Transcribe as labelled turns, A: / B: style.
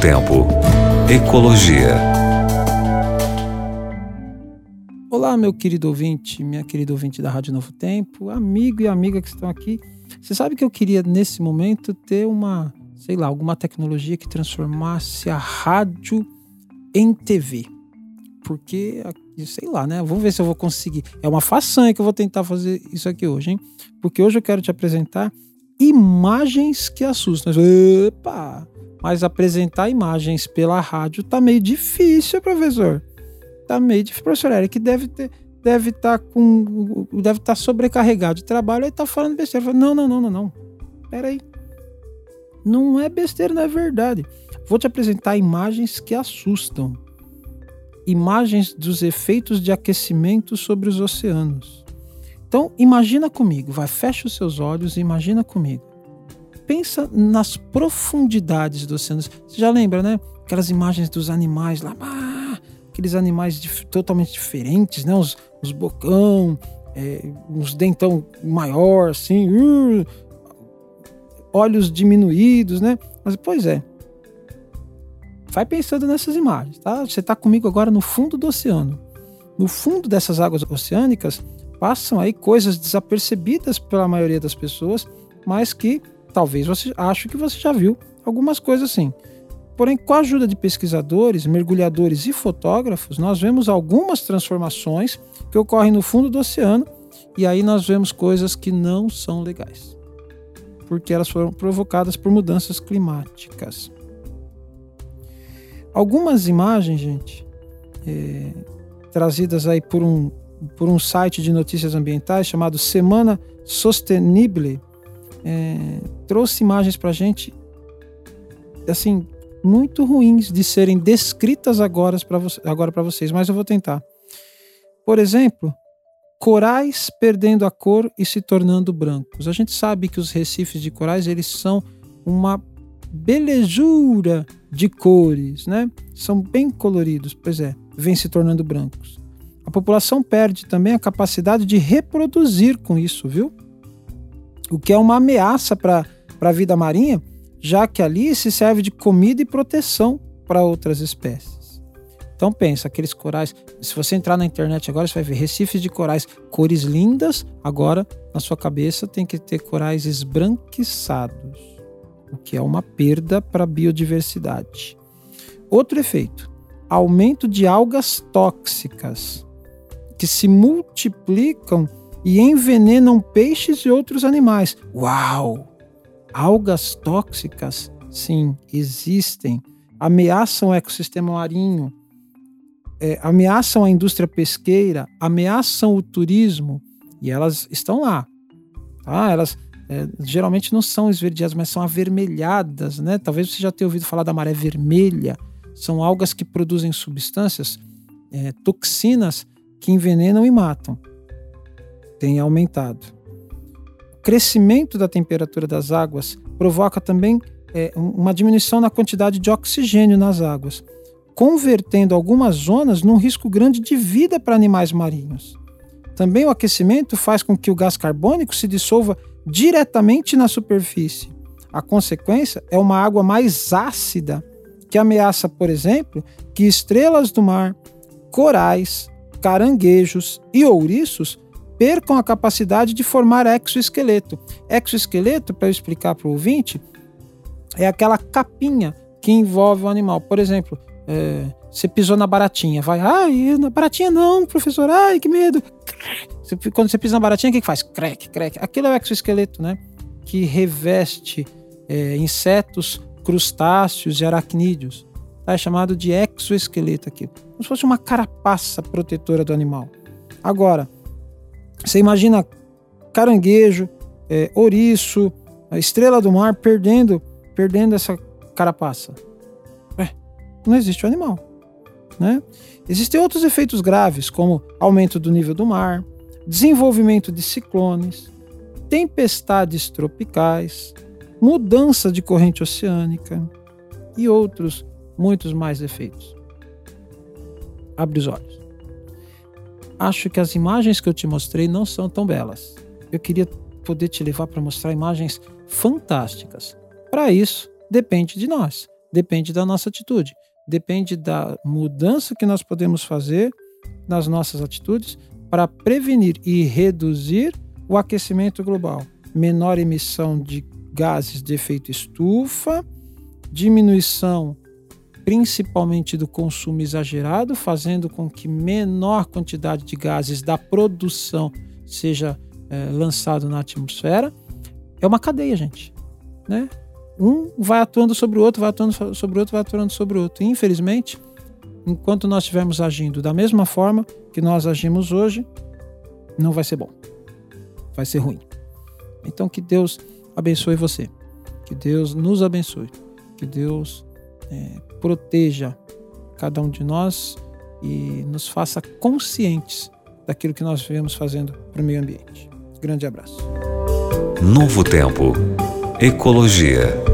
A: Tempo. Ecologia.
B: Olá, meu querido ouvinte, minha querida ouvinte da Rádio Novo Tempo, amigo e amiga que estão aqui. Você sabe que eu queria, nesse momento, ter uma, sei lá, alguma tecnologia que transformasse a rádio em TV. Porque, sei lá, né? Vamos ver se eu vou conseguir. É uma façanha que eu vou tentar fazer isso aqui hoje, hein? Porque hoje eu quero te apresentar imagens que assustam. Epa! Mas apresentar imagens pela rádio tá meio difícil, professor. Tá meio difícil, professor Eric, deve ter deve estar tá com deve estar tá sobrecarregado de trabalho e tá falando besteira. Falo, não, não, não, não, não. Aí. Não é besteira, não é verdade. Vou te apresentar imagens que assustam. Imagens dos efeitos de aquecimento sobre os oceanos. Então, imagina comigo, vai, fecha os seus olhos e imagina comigo. Pensa nas profundidades do oceano. Você já lembra, né? Aquelas imagens dos animais lá, aqueles animais dif totalmente diferentes, né? Os, os bocão, é, uns dentão maior, assim, uh, olhos diminuídos, né? Mas, pois é. Vai pensando nessas imagens, tá? Você está comigo agora no fundo do oceano. No fundo dessas águas oceânicas, passam aí coisas desapercebidas pela maioria das pessoas, mas que talvez você ache que você já viu algumas coisas assim. Porém, com a ajuda de pesquisadores, mergulhadores e fotógrafos, nós vemos algumas transformações que ocorrem no fundo do oceano e aí nós vemos coisas que não são legais, porque elas foram provocadas por mudanças climáticas. Algumas imagens, gente, é, trazidas aí por um por um site de notícias ambientais chamado Semana Sostenible, é, trouxe imagens para a gente, assim, muito ruins de serem descritas agora para vo vocês, mas eu vou tentar. Por exemplo, corais perdendo a cor e se tornando brancos. A gente sabe que os recifes de corais eles são uma belezura de cores, né? São bem coloridos, pois é, vêm se tornando brancos a população perde também a capacidade de reproduzir com isso, viu? O que é uma ameaça para a vida marinha, já que ali se serve de comida e proteção para outras espécies. Então pensa, aqueles corais, se você entrar na internet agora, você vai ver recifes de corais, cores lindas, agora na sua cabeça tem que ter corais esbranquiçados, o que é uma perda para a biodiversidade. Outro efeito, aumento de algas tóxicas que se multiplicam e envenenam peixes e outros animais. Uau! Algas tóxicas, sim, existem. Ameaçam o ecossistema marinho, é, ameaçam a indústria pesqueira, ameaçam o turismo e elas estão lá. Tá? Elas é, geralmente não são esverdeadas, mas são avermelhadas, né? Talvez você já tenha ouvido falar da maré vermelha. São algas que produzem substâncias, é, toxinas que envenenam e matam tem aumentado. O crescimento da temperatura das águas provoca também é, uma diminuição na quantidade de oxigênio nas águas, convertendo algumas zonas num risco grande de vida para animais marinhos. Também o aquecimento faz com que o gás carbônico se dissolva diretamente na superfície. A consequência é uma água mais ácida, que ameaça, por exemplo, que estrelas do mar, corais, caranguejos e ouriços percam a capacidade de formar exoesqueleto. Exoesqueleto, para eu explicar para o ouvinte, é aquela capinha que envolve o animal. Por exemplo, é, você pisou na baratinha, vai, ai, na baratinha não, professor, ai, que medo. Quando você pisa na baratinha, o que, que faz? Crack, crack. Aquilo é o exoesqueleto, né? Que reveste é, insetos, crustáceos e aracnídeos. Tá? É chamado de exoesqueleto aqui. Como se fosse uma carapaça protetora do animal. Agora, você imagina caranguejo, é, ouriço, a estrela do mar perdendo, perdendo essa carapaça. É, não existe o animal. Né? Existem outros efeitos graves, como aumento do nível do mar, desenvolvimento de ciclones, tempestades tropicais, mudança de corrente oceânica e outros muitos mais efeitos. Abre os olhos. Acho que as imagens que eu te mostrei não são tão belas. Eu queria poder te levar para mostrar imagens fantásticas. Para isso, depende de nós. Depende da nossa atitude, depende da mudança que nós podemos fazer nas nossas atitudes para prevenir e reduzir o aquecimento global. Menor emissão de gases de efeito estufa, diminuição principalmente do consumo exagerado, fazendo com que menor quantidade de gases da produção seja é, lançado na atmosfera. É uma cadeia, gente. Né? Um vai atuando sobre o outro, vai atuando sobre o outro, vai atuando sobre o outro. infelizmente, enquanto nós estivermos agindo da mesma forma que nós agimos hoje, não vai ser bom. Vai ser ruim. Então que Deus abençoe você. Que Deus nos abençoe. Que Deus é, proteja cada um de nós e nos faça conscientes daquilo que nós vivemos fazendo para o meio ambiente. Grande abraço.
A: Novo Tempo. Ecologia.